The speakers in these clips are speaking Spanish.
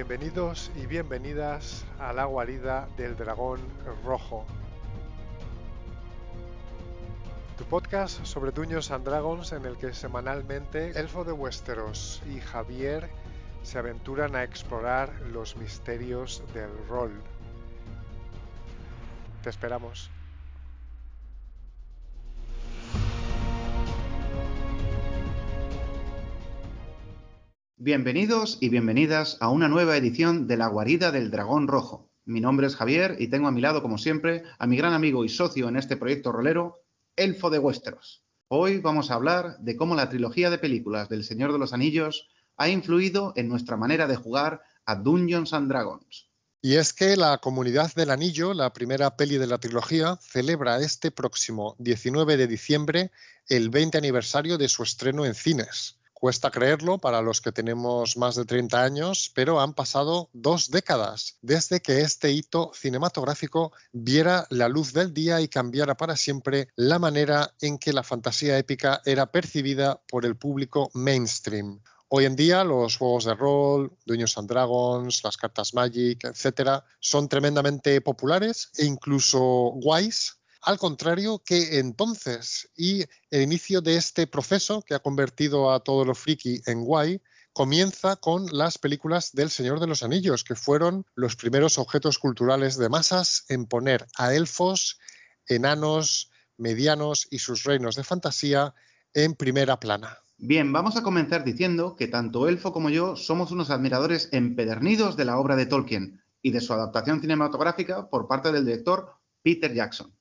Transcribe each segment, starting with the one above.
Bienvenidos y bienvenidas a la guarida del dragón rojo. Tu podcast sobre Dungeons and Dragons en el que semanalmente Elfo de Westeros y Javier se aventuran a explorar los misterios del rol. Te esperamos. Bienvenidos y bienvenidas a una nueva edición de La Guarida del Dragón Rojo. Mi nombre es Javier y tengo a mi lado, como siempre, a mi gran amigo y socio en este proyecto rolero, Elfo de Westeros. Hoy vamos a hablar de cómo la trilogía de películas del Señor de los Anillos ha influido en nuestra manera de jugar a Dungeons and Dragons. Y es que la Comunidad del Anillo, la primera peli de la trilogía, celebra este próximo 19 de diciembre el 20 aniversario de su estreno en cines. Cuesta creerlo para los que tenemos más de 30 años, pero han pasado dos décadas desde que este hito cinematográfico viera la luz del día y cambiara para siempre la manera en que la fantasía épica era percibida por el público mainstream. Hoy en día los juegos de rol, Dungeons and Dragons, las cartas Magic, etcétera, son tremendamente populares e incluso guays al contrario que entonces. Y el inicio de este proceso que ha convertido a todo lo friki en guay comienza con las películas del Señor de los Anillos, que fueron los primeros objetos culturales de masas en poner a elfos, enanos, medianos y sus reinos de fantasía en primera plana. Bien, vamos a comenzar diciendo que tanto Elfo como yo somos unos admiradores empedernidos de la obra de Tolkien y de su adaptación cinematográfica por parte del director Peter Jackson.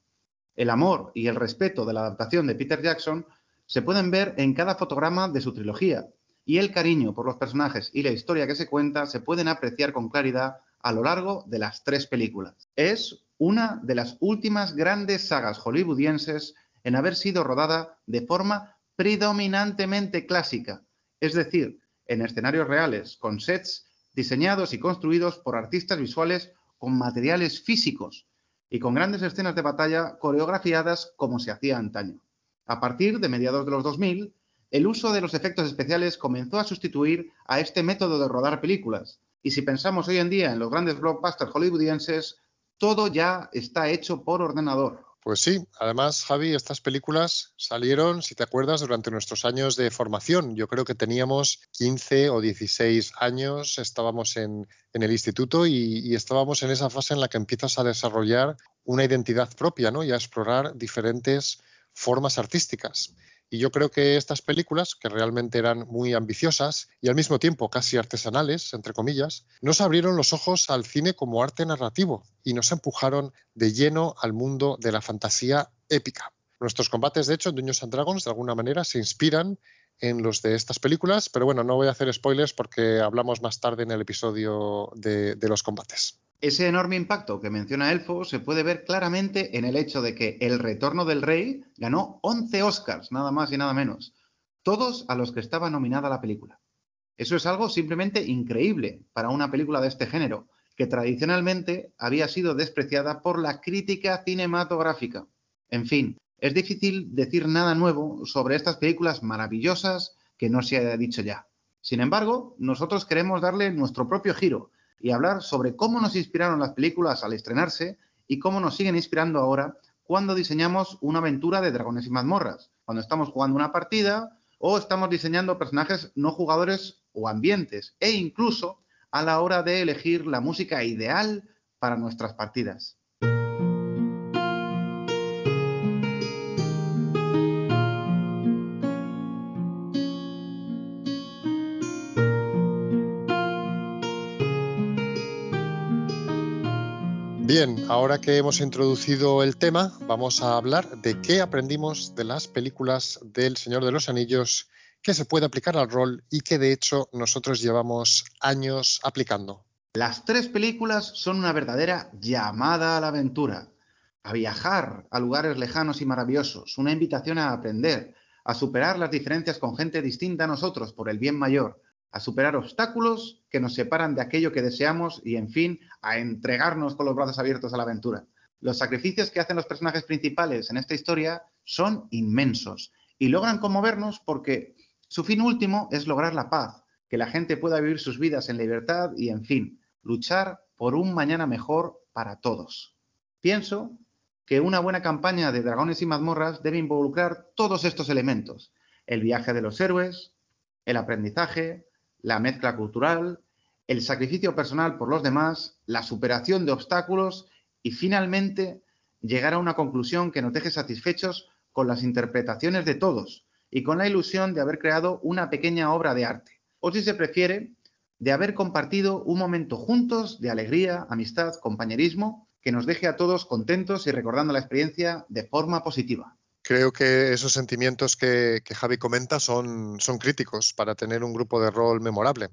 El amor y el respeto de la adaptación de Peter Jackson se pueden ver en cada fotograma de su trilogía, y el cariño por los personajes y la historia que se cuenta se pueden apreciar con claridad a lo largo de las tres películas. Es una de las últimas grandes sagas hollywoodienses en haber sido rodada de forma predominantemente clásica, es decir, en escenarios reales, con sets diseñados y construidos por artistas visuales con materiales físicos, y con grandes escenas de batalla coreografiadas como se hacía antaño. A partir de mediados de los 2000, el uso de los efectos especiales comenzó a sustituir a este método de rodar películas. Y si pensamos hoy en día en los grandes blockbusters hollywoodienses, todo ya está hecho por ordenador. Pues sí, además, Javi, estas películas salieron, si te acuerdas, durante nuestros años de formación. Yo creo que teníamos 15 o 16 años, estábamos en, el instituto y, estábamos en esa fase en la que empiezas a desarrollar una identidad propia ¿no? y a explorar diferentes formas artísticas. Y yo creo que estas películas, que realmente eran muy ambiciosas y al mismo tiempo casi artesanales, entre comillas, nos abrieron los ojos al cine como arte narrativo y nos empujaron de lleno al mundo de la fantasía épica. Nuestros combates, de hecho, en Dungeons and Dragons, de alguna manera, se inspiran en los de estas películas, pero bueno, no voy a hacer spoilers porque hablamos más tarde en el episodio de, de los combates. Ese enorme impacto que menciona Elfo se puede ver claramente en el hecho de que El Retorno del Rey ganó 11 Oscars, nada más y nada menos, todos a los que estaba nominada la película. Eso es algo simplemente increíble para una película de este género, que tradicionalmente había sido despreciada por la crítica cinematográfica. En fin, es difícil decir nada nuevo sobre estas películas maravillosas que no se haya dicho ya. Sin embargo, nosotros queremos darle nuestro propio giro y hablar sobre cómo nos inspiraron las películas al estrenarse y cómo nos siguen inspirando ahora cuando diseñamos una aventura de dragones y mazmorras, cuando estamos jugando una partida o estamos diseñando personajes no jugadores o ambientes e incluso a la hora de elegir la música ideal para nuestras partidas. Bien, ahora que hemos introducido el tema, vamos a hablar de qué aprendimos de las películas del Señor de los Anillos que se puede aplicar al rol y que de hecho nosotros llevamos años aplicando. Las tres películas son una verdadera llamada a la aventura, a viajar a lugares lejanos y maravillosos, una invitación a aprender, a superar las diferencias con gente distinta a nosotros por el bien mayor, a superar obstáculos que nos separan de aquello que deseamos y, en fin, a entregarnos con los brazos abiertos a la aventura. Los sacrificios que hacen los personajes principales en esta historia son inmensos y logran conmovernos porque su fin último es lograr la paz, que la gente pueda vivir sus vidas en libertad y, en fin, luchar por un mañana mejor para todos. Pienso que una buena campaña de dragones y mazmorras debe involucrar todos estos elementos. El viaje de los héroes, el aprendizaje, la mezcla cultural, el sacrificio personal por los demás, la superación de obstáculos y finalmente llegar a una conclusión que nos deje satisfechos con las interpretaciones de todos y con la ilusión de haber creado una pequeña obra de arte. O si se prefiere, de haber compartido un momento juntos de alegría, amistad, compañerismo, que nos deje a todos contentos y recordando la experiencia de forma positiva. Creo que esos sentimientos que, Javi comenta son, son críticos para tener un grupo de rol memorable.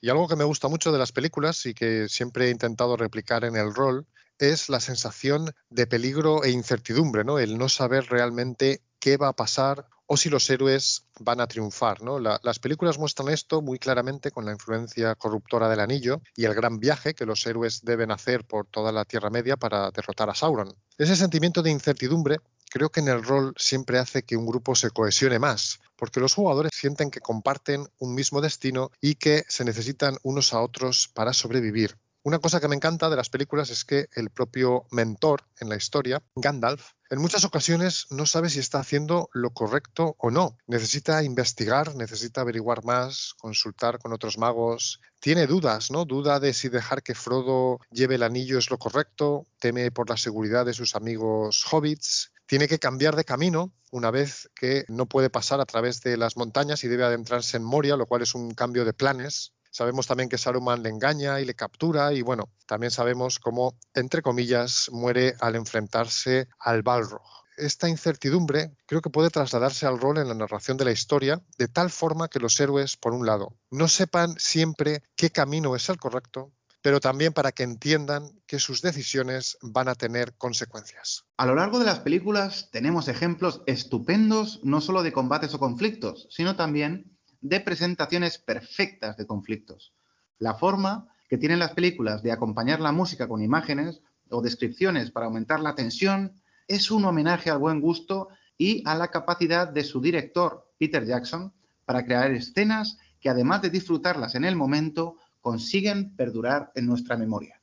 Y algo que me gusta mucho de las películas y que siempre he intentado replicar en el rol es la sensación de peligro e incertidumbre, ¿no? El no saber realmente qué va a pasar o si los héroes van a triunfar. ¿no? las películas muestran esto muy claramente con la influencia corruptora del anillo y el gran viaje que los héroes deben hacer por toda la Tierra Media para derrotar a Sauron. Ese sentimiento de incertidumbre creo que en el rol siempre hace que un grupo se cohesione más, porque los jugadores sienten que comparten un mismo destino y que se necesitan unos a otros para sobrevivir. Una cosa que me encanta de las películas es que el propio mentor en la historia, Gandalf, en muchas ocasiones no sabe si está haciendo lo correcto o no. Necesita investigar, necesita averiguar más, consultar con otros magos. Tiene dudas, ¿no? Duda de si dejar que Frodo lleve el anillo es lo correcto, teme por la seguridad de sus amigos hobbits, tiene que cambiar de camino una vez que no puede pasar a través de las montañas y debe adentrarse en Moria, lo cual es un cambio de planes Sabemos también que Saruman le engaña y le captura y bueno, también sabemos cómo, entre comillas, muere al enfrentarse al Balrog. Esta incertidumbre creo que puede trasladarse al rol en la narración de la historia de tal forma que los héroes, por un lado, no sepan siempre qué camino es el correcto, pero también para que entiendan que sus decisiones van a tener consecuencias. A lo largo de las películas tenemos ejemplos estupendos no solo de combates o conflictos, sino también de presentaciones perfectas de conflictos. La forma que tienen las películas de acompañar la música con imágenes o descripciones para aumentar la tensión es un homenaje al buen gusto y a la capacidad de su director, Peter Jackson, para crear escenas que además de disfrutarlas en el momento, consiguen perdurar en nuestra memoria.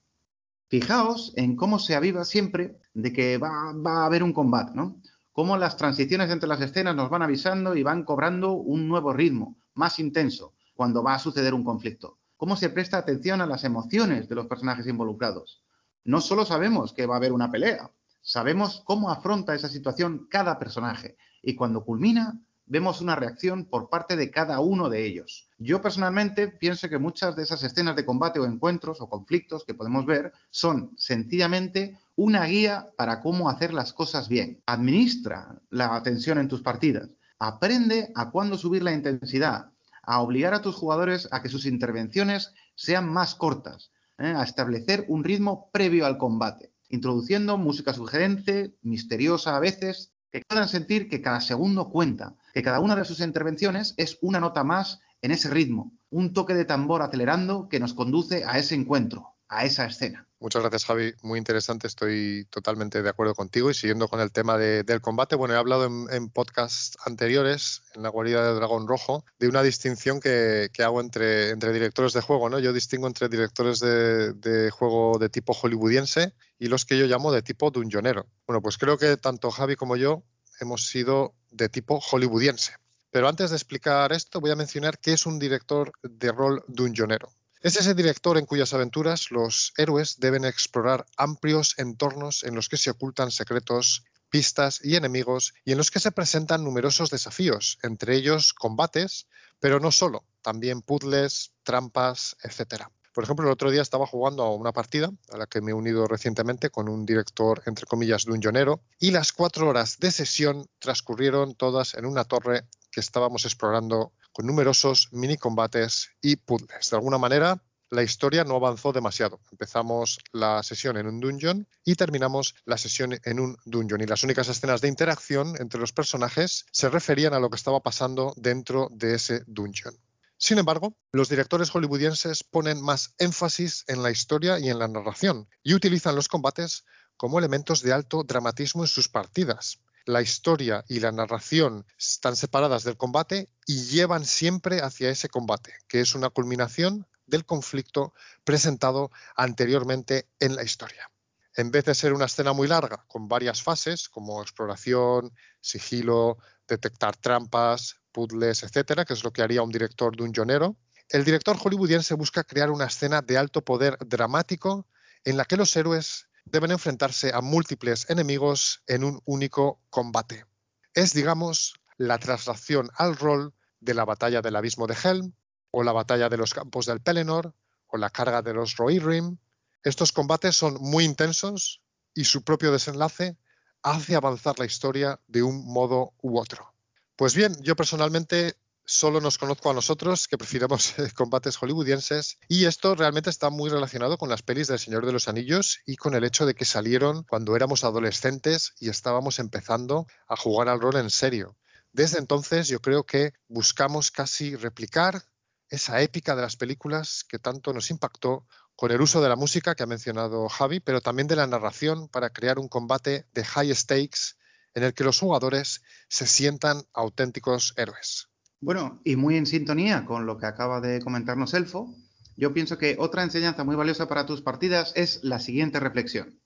Fijaos en cómo se aviva siempre de que va, a haber un combate, ¿no? Cómo las transiciones entre las escenas nos van avisando y van cobrando un nuevo ritmo, más intenso cuando va a suceder un conflicto. Cómo se presta atención a las emociones de los personajes involucrados. No solo sabemos que va a haber una pelea, sabemos cómo afronta esa situación cada personaje y cuando culmina vemos una reacción por parte de cada uno de ellos. Yo personalmente pienso que muchas de esas escenas de combate o encuentros o conflictos que podemos ver son sencillamente una guía para cómo hacer las cosas bien. Administra la atención en tus partidas. Aprende a cuándo subir la intensidad, a obligar a tus jugadores a que sus intervenciones sean más cortas, ¿eh? a establecer un ritmo previo al combate, introduciendo música sugerente, misteriosa a veces, que puedan sentir que cada segundo cuenta, que cada una de sus intervenciones es una nota más en ese ritmo, un toque de tambor acelerando que nos conduce a ese encuentro, a esa escena. Muchas gracias, Javi. Muy interesante. Estoy totalmente de acuerdo contigo. Y siguiendo con el tema del combate, bueno, he hablado en, podcasts anteriores, en la guarida de Dragón Rojo, de una distinción que, hago entre, directores de juego. ¿no? Yo distingo entre directores de, juego de tipo hollywoodiense y los que yo llamo de tipo dungeonero. Bueno, pues creo que tanto Javi como yo hemos sido de tipo hollywoodiense. Pero antes de explicar esto, voy a mencionar qué es un director de rol dungeonero. Es ese director en cuyas aventuras los héroes deben explorar amplios entornos en los que se ocultan secretos, pistas y enemigos y en los que se presentan numerosos desafíos, entre ellos combates, pero no solo, también puzzles, trampas, etc. Por ejemplo, el otro día estaba jugando a una partida a la que me he unido recientemente con un director, entre comillas, dungeonero, y las cuatro horas de sesión transcurrieron todas en una torre que estábamos explorando con numerosos mini combates y puzzles. De alguna manera, la historia no avanzó demasiado. Empezamos la sesión en un dungeon y terminamos la sesión en un dungeon. Y las únicas escenas de interacción entre los personajes se referían a lo que estaba pasando dentro de ese dungeon. Sin embargo, los directores hollywoodienses ponen más énfasis en la historia y en la narración y utilizan los combates como elementos de alto dramatismo en sus partidas. La historia y la narración están separadas del combate y llevan siempre hacia ese combate, que es una culminación del conflicto presentado anteriormente en la historia. En vez de ser una escena muy larga, con varias fases, como exploración, sigilo, detectar trampas, puzzles, etcétera, que es lo que haría un director de un jonero, el director hollywoodiense busca crear una escena de alto poder dramático en la que los héroes deben enfrentarse a múltiples enemigos en un único combate. Es, digamos, la traslación al rol de la batalla del abismo de Helm, o la batalla de los campos del Pelennor, o la carga de los Rohirrim. Estos combates son muy intensos y su propio desenlace hace avanzar la historia de un modo u otro. Pues bien, yo personalmente solo nos conozco a nosotros que prefiramos eh, combates hollywoodienses y esto realmente está muy relacionado con las pelis del Señor de los Anillos y con el hecho de que salieron cuando éramos adolescentes y estábamos empezando a jugar al rol en serio. Desde entonces yo creo que buscamos casi replicar esa épica de las películas que tanto nos impactó con el uso de la música que ha mencionado Javi, pero también de la narración para crear un combate de high stakes en el que los jugadores se sientan auténticos héroes. Bueno, y muy en sintonía con lo que acaba de comentarnos Elfo, yo pienso que otra enseñanza muy valiosa para tus partidas es la siguiente reflexión.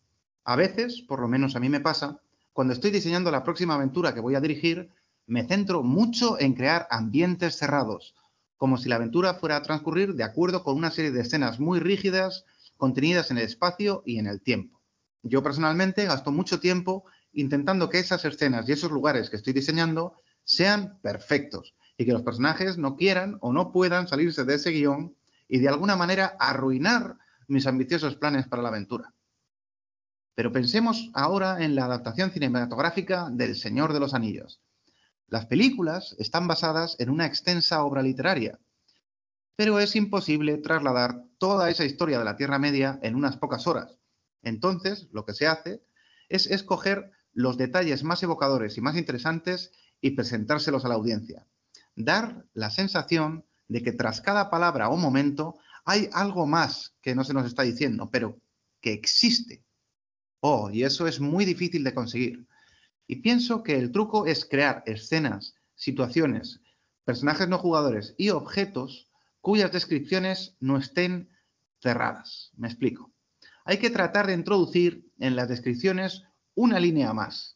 A veces, por lo menos a mí me pasa, cuando estoy diseñando la próxima aventura que voy a dirigir, me centro mucho en crear ambientes cerrados, como si la aventura fuera a transcurrir de acuerdo con una serie de escenas muy rígidas, contenidas en el espacio y en el tiempo. Yo personalmente gasto mucho tiempo intentando que esas escenas y esos lugares que estoy diseñando sean perfectos y que los personajes no quieran o no puedan salirse de ese guion y de alguna manera arruinar mis ambiciosos planes para la aventura. Pero pensemos ahora en la adaptación cinematográfica del Señor de los Anillos. Las películas están basadas en una extensa obra literaria, pero es imposible trasladar toda esa historia de la Tierra Media en unas pocas horas. Entonces, lo que se hace es escoger los detalles más evocadores y más interesantes y presentárselos a la audiencia dar la sensación de que tras cada palabra o momento hay algo más que no se nos está diciendo, pero que existe. Oh, y eso es muy difícil de conseguir. Y pienso que el truco es crear escenas, situaciones, personajes no jugadores y objetos cuyas descripciones no estén cerradas. Me explico. Hay que tratar de introducir en las descripciones una línea más,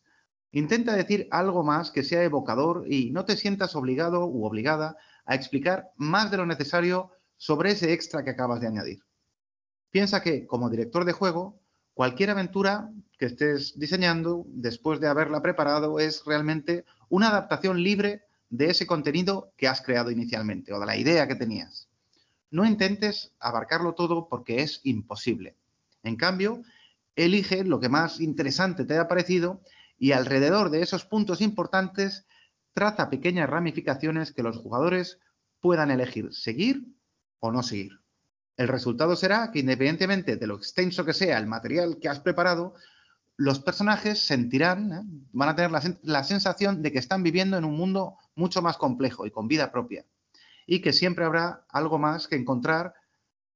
Intenta decir algo más que sea evocador y no te sientas obligado u obligada a explicar más de lo necesario sobre ese extra que acabas de añadir. Piensa que, como director de juego, cualquier aventura que estés diseñando después de haberla preparado es realmente una adaptación libre de ese contenido que has creado inicialmente o de la idea que tenías. No intentes abarcarlo todo porque es imposible. En cambio, elige lo que más interesante te haya parecido y alrededor de esos puntos importantes traza pequeñas ramificaciones que los jugadores puedan elegir seguir o no seguir. El resultado será que independientemente de lo extenso que sea el material que has preparado, los personajes sentirán, ¿eh? van a tener la, la, sensación de que están viviendo en un mundo mucho más complejo y con vida propia. Y que siempre habrá algo más que encontrar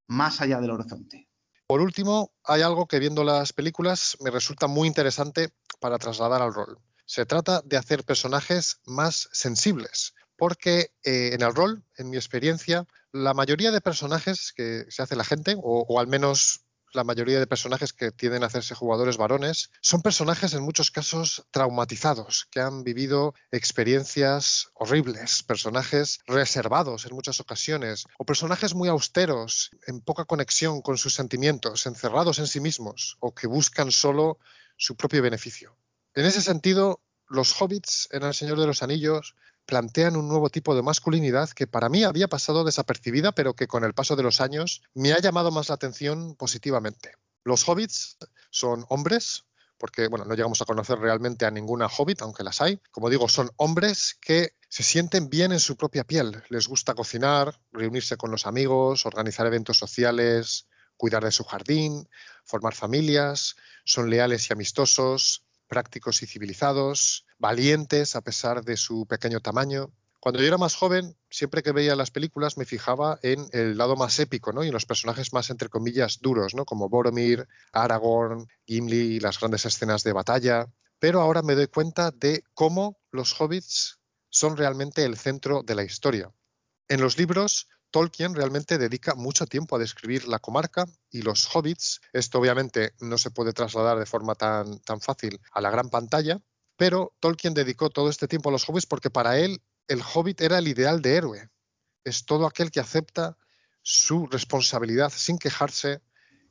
más allá del horizonte. Por último, hay algo que viendo las películas me resulta muy interesante para trasladar al rol. Se trata de hacer personajes más sensibles, porque eh, en el rol, en mi experiencia, la mayoría de personajes que se hace la gente, o, al menos la mayoría de personajes que tienden a hacerse jugadores varones, son personajes en muchos casos traumatizados, que han vivido experiencias horribles, personajes reservados en muchas ocasiones, o personajes muy austeros, en poca conexión con sus sentimientos, encerrados en sí mismos, o que buscan solo su propio beneficio. En ese sentido, los hobbits en El Señor de los Anillos plantean un nuevo tipo de masculinidad que para mí había pasado desapercibida, pero que con el paso de los años me ha llamado más la atención positivamente. Los hobbits son hombres, porque bueno, no llegamos a conocer realmente a ninguna hobbit, aunque las hay. Como digo, son hombres que se sienten bien en su propia piel. Les gusta cocinar, reunirse con los amigos, organizar eventos sociales, cuidar de su jardín, formar familias, son leales y amistosos, prácticos y civilizados, valientes a pesar de su pequeño tamaño. Cuando yo era más joven, siempre que veía las películas me fijaba en el lado más épico, ¿no? Y en los personajes más, entre comillas, duros, ¿no? Como Boromir, Aragorn, Gimli, las grandes escenas de batalla. pero ahora me doy cuenta de cómo los hobbits son realmente el centro de la historia. En los libros, Tolkien realmente dedica mucho tiempo a describir la comarca y los hobbits. Esto obviamente no se puede trasladar de forma tan, tan fácil a la gran pantalla, pero Tolkien dedicó todo este tiempo a los hobbits porque para él el hobbit era el ideal de héroe. Es todo aquel que acepta su responsabilidad sin quejarse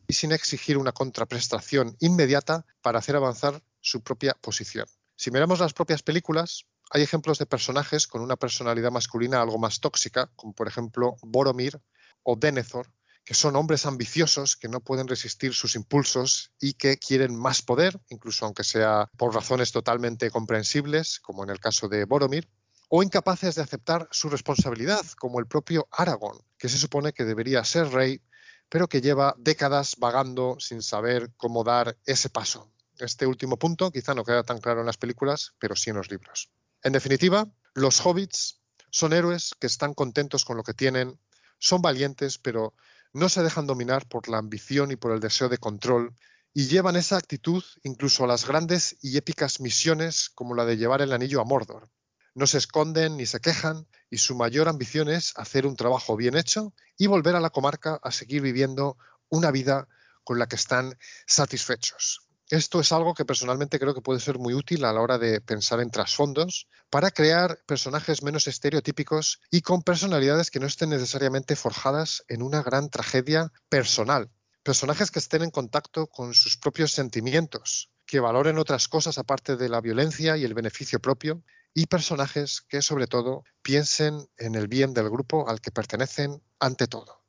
y sin exigir una contraprestación inmediata para hacer avanzar su propia posición. Si miramos las propias películas, hay ejemplos de personajes con una personalidad masculina algo más tóxica, como por ejemplo Boromir o Denethor, que son hombres ambiciosos que no pueden resistir sus impulsos y que quieren más poder, incluso aunque sea por razones totalmente comprensibles, como en el caso de Boromir, o incapaces de aceptar su responsabilidad, como el propio Aragorn, que se supone que debería ser rey, pero que lleva décadas vagando sin saber cómo dar ese paso. Este último punto quizá no queda tan claro en las películas, pero sí en los libros. En definitiva, los hobbits son héroes que están contentos con lo que tienen, son valientes, pero no se dejan dominar por la ambición y por el deseo de control y llevan esa actitud incluso a las grandes y épicas misiones como la de llevar el anillo a Mordor. No se esconden ni se quejan y su mayor ambición es hacer un trabajo bien hecho y volver a la comarca a seguir viviendo una vida con la que están satisfechos. Esto es algo que personalmente creo que puede ser muy útil a la hora de pensar en trasfondos para crear personajes menos estereotípicos y con personalidades que no estén necesariamente forjadas en una gran tragedia personal. Personajes que estén en contacto con sus propios sentimientos, que valoren otras cosas aparte de la violencia y el beneficio propio, y personajes que sobre todo piensen en el bien del grupo al que pertenecen ante todo.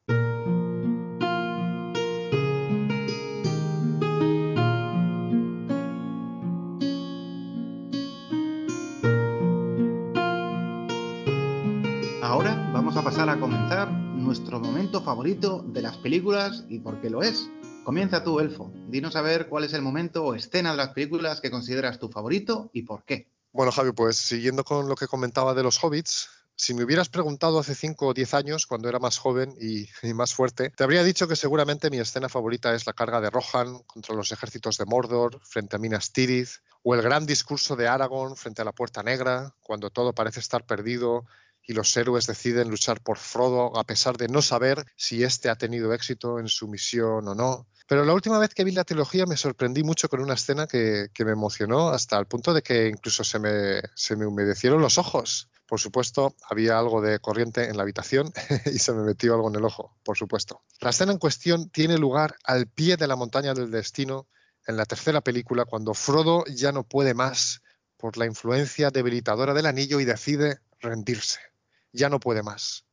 A pasar a comenzar nuestro momento favorito de las películas y por qué lo es. Comienza tú, Elfo. Dinos a ver cuál es el momento o escena de las películas que consideras tu favorito y por qué. Bueno, Javi, pues siguiendo con lo que comentaba de los hobbits, si me hubieras preguntado hace 5 o 10 años, cuando era más joven y, y, más fuerte, te habría dicho que seguramente mi escena favorita es la carga de Rohan contra los ejércitos de Mordor frente a Minas Tirith, o el gran discurso de Aragorn frente a la Puerta Negra, cuando todo parece estar perdido y los héroes deciden luchar por Frodo a pesar de no saber si éste ha tenido éxito en su misión o no. Pero la última vez que vi la trilogía me sorprendí mucho con una escena que, me emocionó hasta el punto de que incluso se me, se me humedecieron los ojos. Por supuesto, había algo de corriente en la habitación y se me metió algo en el ojo, por supuesto. La escena en cuestión tiene lugar al pie de la montaña del destino en la tercera película, cuando Frodo ya no puede más por la influencia debilitadora del anillo y decide rendirse ya no puede más.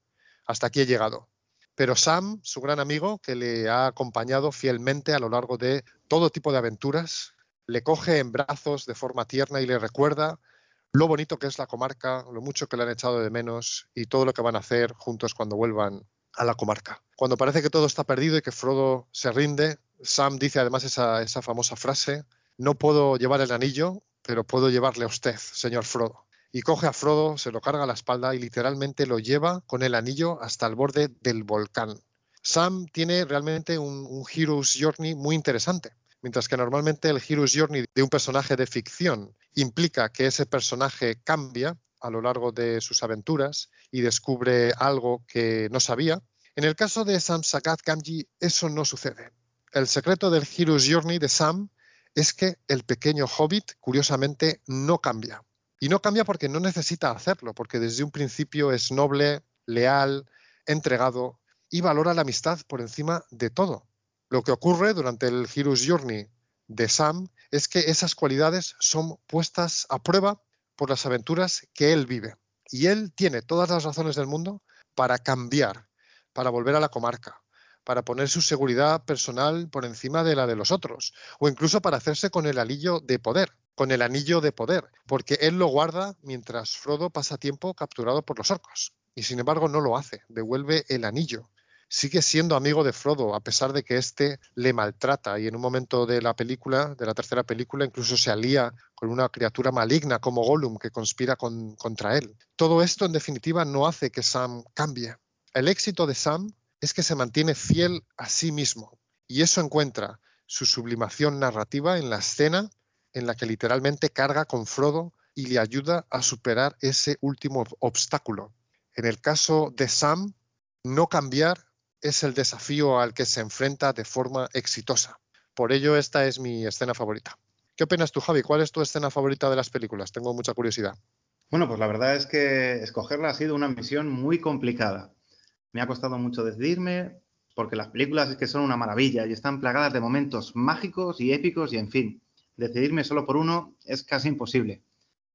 Hasta aquí he llegado. Pero Sam, su gran amigo, que le ha acompañado fielmente a lo largo de todo tipo de aventuras, le coge en brazos de forma tierna y le recuerda lo bonito que es la comarca, lo mucho que le han echado de menos y todo lo que van a hacer juntos cuando vuelvan a la comarca. Cuando parece que todo está perdido y que Frodo se rinde, Sam dice además esa, esa famosa frase, no puedo llevar el anillo, pero puedo llevarle a usted, señor Frodo y coge a Frodo, se lo carga a la espalda y literalmente lo lleva con el anillo hasta el borde del volcán. Sam tiene realmente un, Hero's Journey muy interesante. Mientras que normalmente el Hero's Journey de un personaje de ficción implica que ese personaje cambia a lo largo de sus aventuras y descubre algo que no sabía, en el caso de Sam Sagat Gamgee eso no sucede. El secreto del Hero's Journey de Sam es que el pequeño hobbit, curiosamente, no cambia. Y no cambia porque no necesita hacerlo, porque desde un principio es noble, leal, entregado y valora la amistad por encima de todo. Lo que ocurre durante el Hero's Journey de Sam es que esas cualidades son puestas a prueba por las aventuras que él vive. Y él tiene todas las razones del mundo para cambiar, para volver a la comarca, para poner su seguridad personal por encima de la de los otros, o incluso para hacerse con el alillo de poder con el anillo de poder, porque él lo guarda mientras Frodo pasa tiempo capturado por los orcos. Y sin embargo no lo hace, devuelve el anillo. Sigue siendo amigo de Frodo, a pesar de que éste le maltrata. Y en un momento de la película, de la tercera película, incluso se alía con una criatura maligna como Gollum que conspira contra él. Todo esto, en definitiva, no hace que Sam cambie. El éxito de Sam es que se mantiene fiel a sí mismo. Y eso encuentra su sublimación narrativa en la escena en la que literalmente carga con Frodo y le ayuda a superar ese último obstáculo. En el caso de Sam, no cambiar es el desafío al que se enfrenta de forma exitosa. Por ello, esta es mi escena favorita. ¿Qué opinas tú, Javi? ¿Cuál es tu escena favorita de las películas? Tengo mucha curiosidad. Bueno, pues la verdad es que escogerla ha sido una misión muy complicada. Me ha costado mucho decidirme, porque las películas es que son una maravilla y están plagadas de momentos mágicos y épicos y en fin, decidirme solo por uno es casi imposible.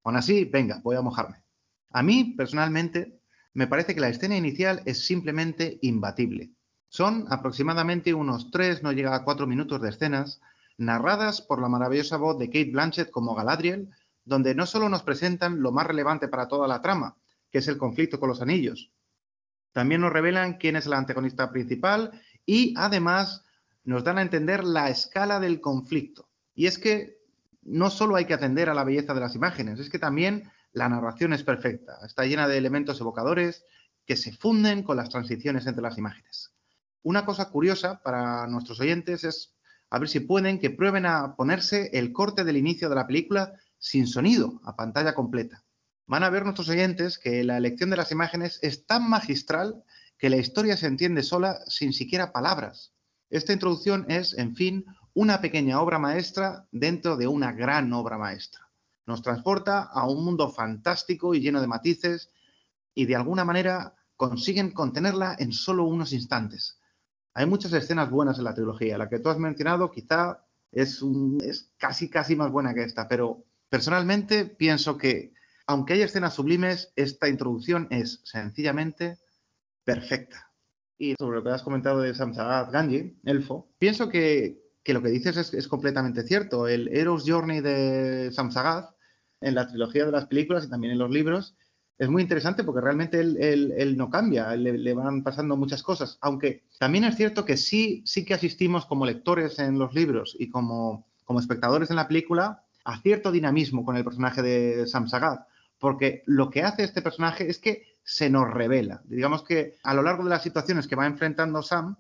Aún así, venga, voy a mojarme. A mí, personalmente, me parece que la escena inicial es simplemente imbatible. Son aproximadamente unos tres, no llega a cuatro minutos de escenas, narradas por la maravillosa voz de Kate Blanchett como Galadriel, donde no solo nos presentan lo más relevante para toda la trama, que es el conflicto con los anillos, también nos revelan quién es el antagonista principal y además nos dan a entender la escala del conflicto. Y es que no solo hay que atender a la belleza de las imágenes, es que también la narración es perfecta, está llena de elementos evocadores que se funden con las transiciones entre las imágenes. Una cosa curiosa para nuestros oyentes es a ver si pueden que prueben a ponerse el corte del inicio de la película sin sonido, a pantalla completa van a ver nuestros oyentes que la elección de las imágenes es tan magistral que la historia se entiende sola sin siquiera palabras. Esta introducción es, en fin, una pequeña obra maestra dentro de una gran obra maestra. Nos transporta a un mundo fantástico y lleno de matices y de alguna manera consiguen contenerla en solo unos instantes. Hay muchas escenas buenas en la trilogía. La que tú has mencionado quizá es, es casi, casi más buena que esta, pero personalmente pienso que aunque hay escenas sublimes, esta introducción es sencillamente perfecta. Y sobre lo que has comentado de Samsagat Ganji, elfo, pienso que, lo que dices es, completamente cierto. El Hero's Journey de Samsagat, en la trilogía de las películas y también en los libros, es muy interesante porque realmente él, no cambia, le, van pasando muchas cosas. Aunque también es cierto que sí, sí que asistimos como lectores en los libros y como, como espectadores en la película a cierto dinamismo con el personaje de Samsagat porque lo que hace este personaje es que se nos revela. Digamos que a lo largo de las situaciones que va enfrentando Sam,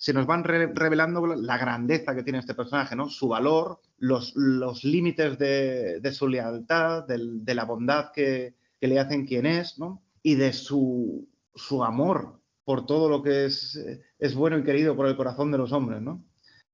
se nos van revelando la grandeza que tiene este personaje, ¿no? Su valor, los, límites de, su lealtad, de la bondad que, le hacen quien es, ¿no? Y de su, amor por todo lo que es, es bueno y querido por el corazón de los hombres, ¿no?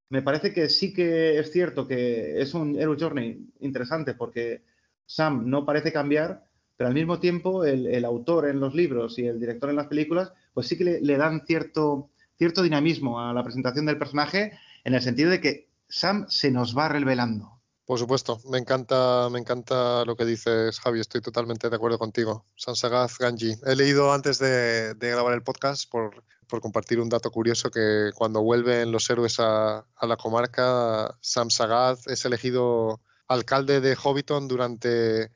Me parece que sí que es cierto que es un Hero Journey interesante porque Sam no parece cambiar, pero al mismo tiempo el, autor en los libros y el director en las películas, pues sí que le, dan cierto, cierto dinamismo a la presentación del personaje en el sentido de que Sam se nos va revelando. Por supuesto, me encanta, me encanta lo que dices, Javi, estoy totalmente de acuerdo contigo. Sansagaz Ganji. He leído antes de, grabar el podcast por, compartir un dato curioso que cuando vuelven los héroes a, la comarca, Sam Sagaz es elegido alcalde de Hobbiton durante,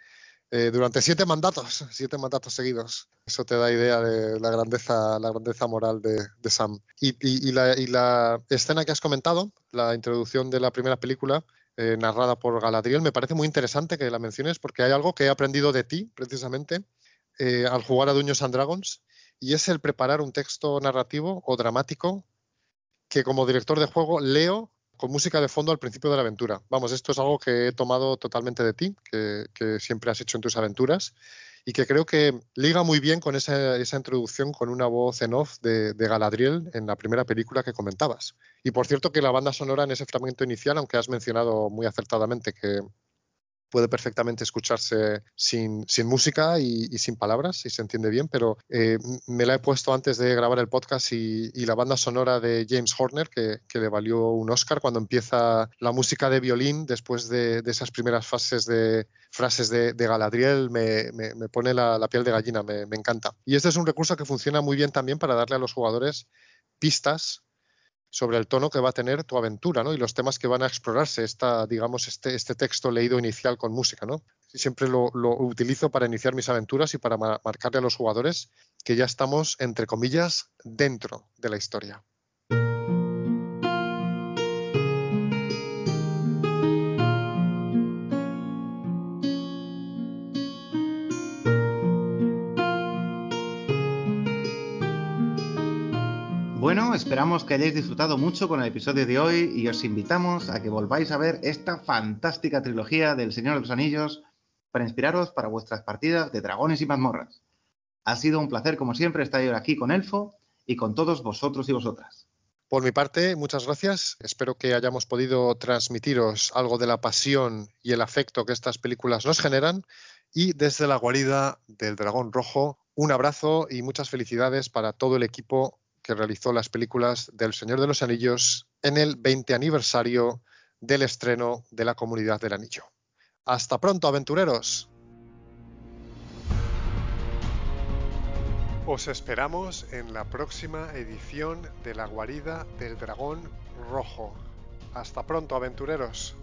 eh, durante siete mandatos, siete mandatos seguidos. Eso te da idea de la grandeza, la grandeza moral de, Sam. Y, la, escena que has comentado, la introducción de la primera película, eh, narrada por Galadriel, me parece muy interesante que la menciones porque hay algo que he aprendido de ti, precisamente, eh, al jugar a Dungeons and Dragons, y es el preparar un texto narrativo o dramático que como director de juego leo con música de fondo al principio de la aventura. Vamos, esto es algo que he tomado totalmente de ti, que, siempre has hecho en tus aventuras y que creo que liga muy bien con esa, introducción con una voz en off de, de, Galadriel en la primera película que comentabas. Y por cierto que la banda sonora en ese fragmento inicial, aunque has mencionado muy acertadamente que puede perfectamente escucharse sin, música y, sin palabras, si se entiende bien, pero eh, me la he puesto antes de grabar el podcast y, la banda sonora de James Horner, que, le valió un Oscar cuando empieza la música de violín después de, esas primeras fases de frases de, Galadriel, me, pone la, piel de gallina, me, me encanta. Y este es un recurso que funciona muy bien también para darle a los jugadores pistas sobre el tono que va a tener tu aventura, ¿no? Y los temas que van a explorarse, esta, digamos, este, este texto leído inicial con música, ¿no? Siempre lo, utilizo para iniciar mis aventuras y para marcarle a los jugadores que ya estamos, entre comillas, dentro de la historia. Esperamos que hayáis disfrutado mucho con el episodio de hoy y os invitamos a que volváis a ver esta fantástica trilogía del Señor de los Anillos para inspiraros para vuestras partidas de dragones y mazmorras. Ha sido un placer, como siempre, estar aquí con Elfo y con todos vosotros y vosotras. Por mi parte, muchas gracias. Espero que hayamos podido transmitiros algo de la pasión y el afecto que estas películas nos generan. Y desde la guarida del Dragón Rojo, un abrazo y muchas felicidades para todo el equipo que realizó las películas del Señor de los Anillos en el 20 aniversario del estreno de la Comunidad del Anillo. Hasta pronto, aventureros. Os esperamos en la próxima edición de La Guarida del Dragón Rojo. Hasta pronto, aventureros.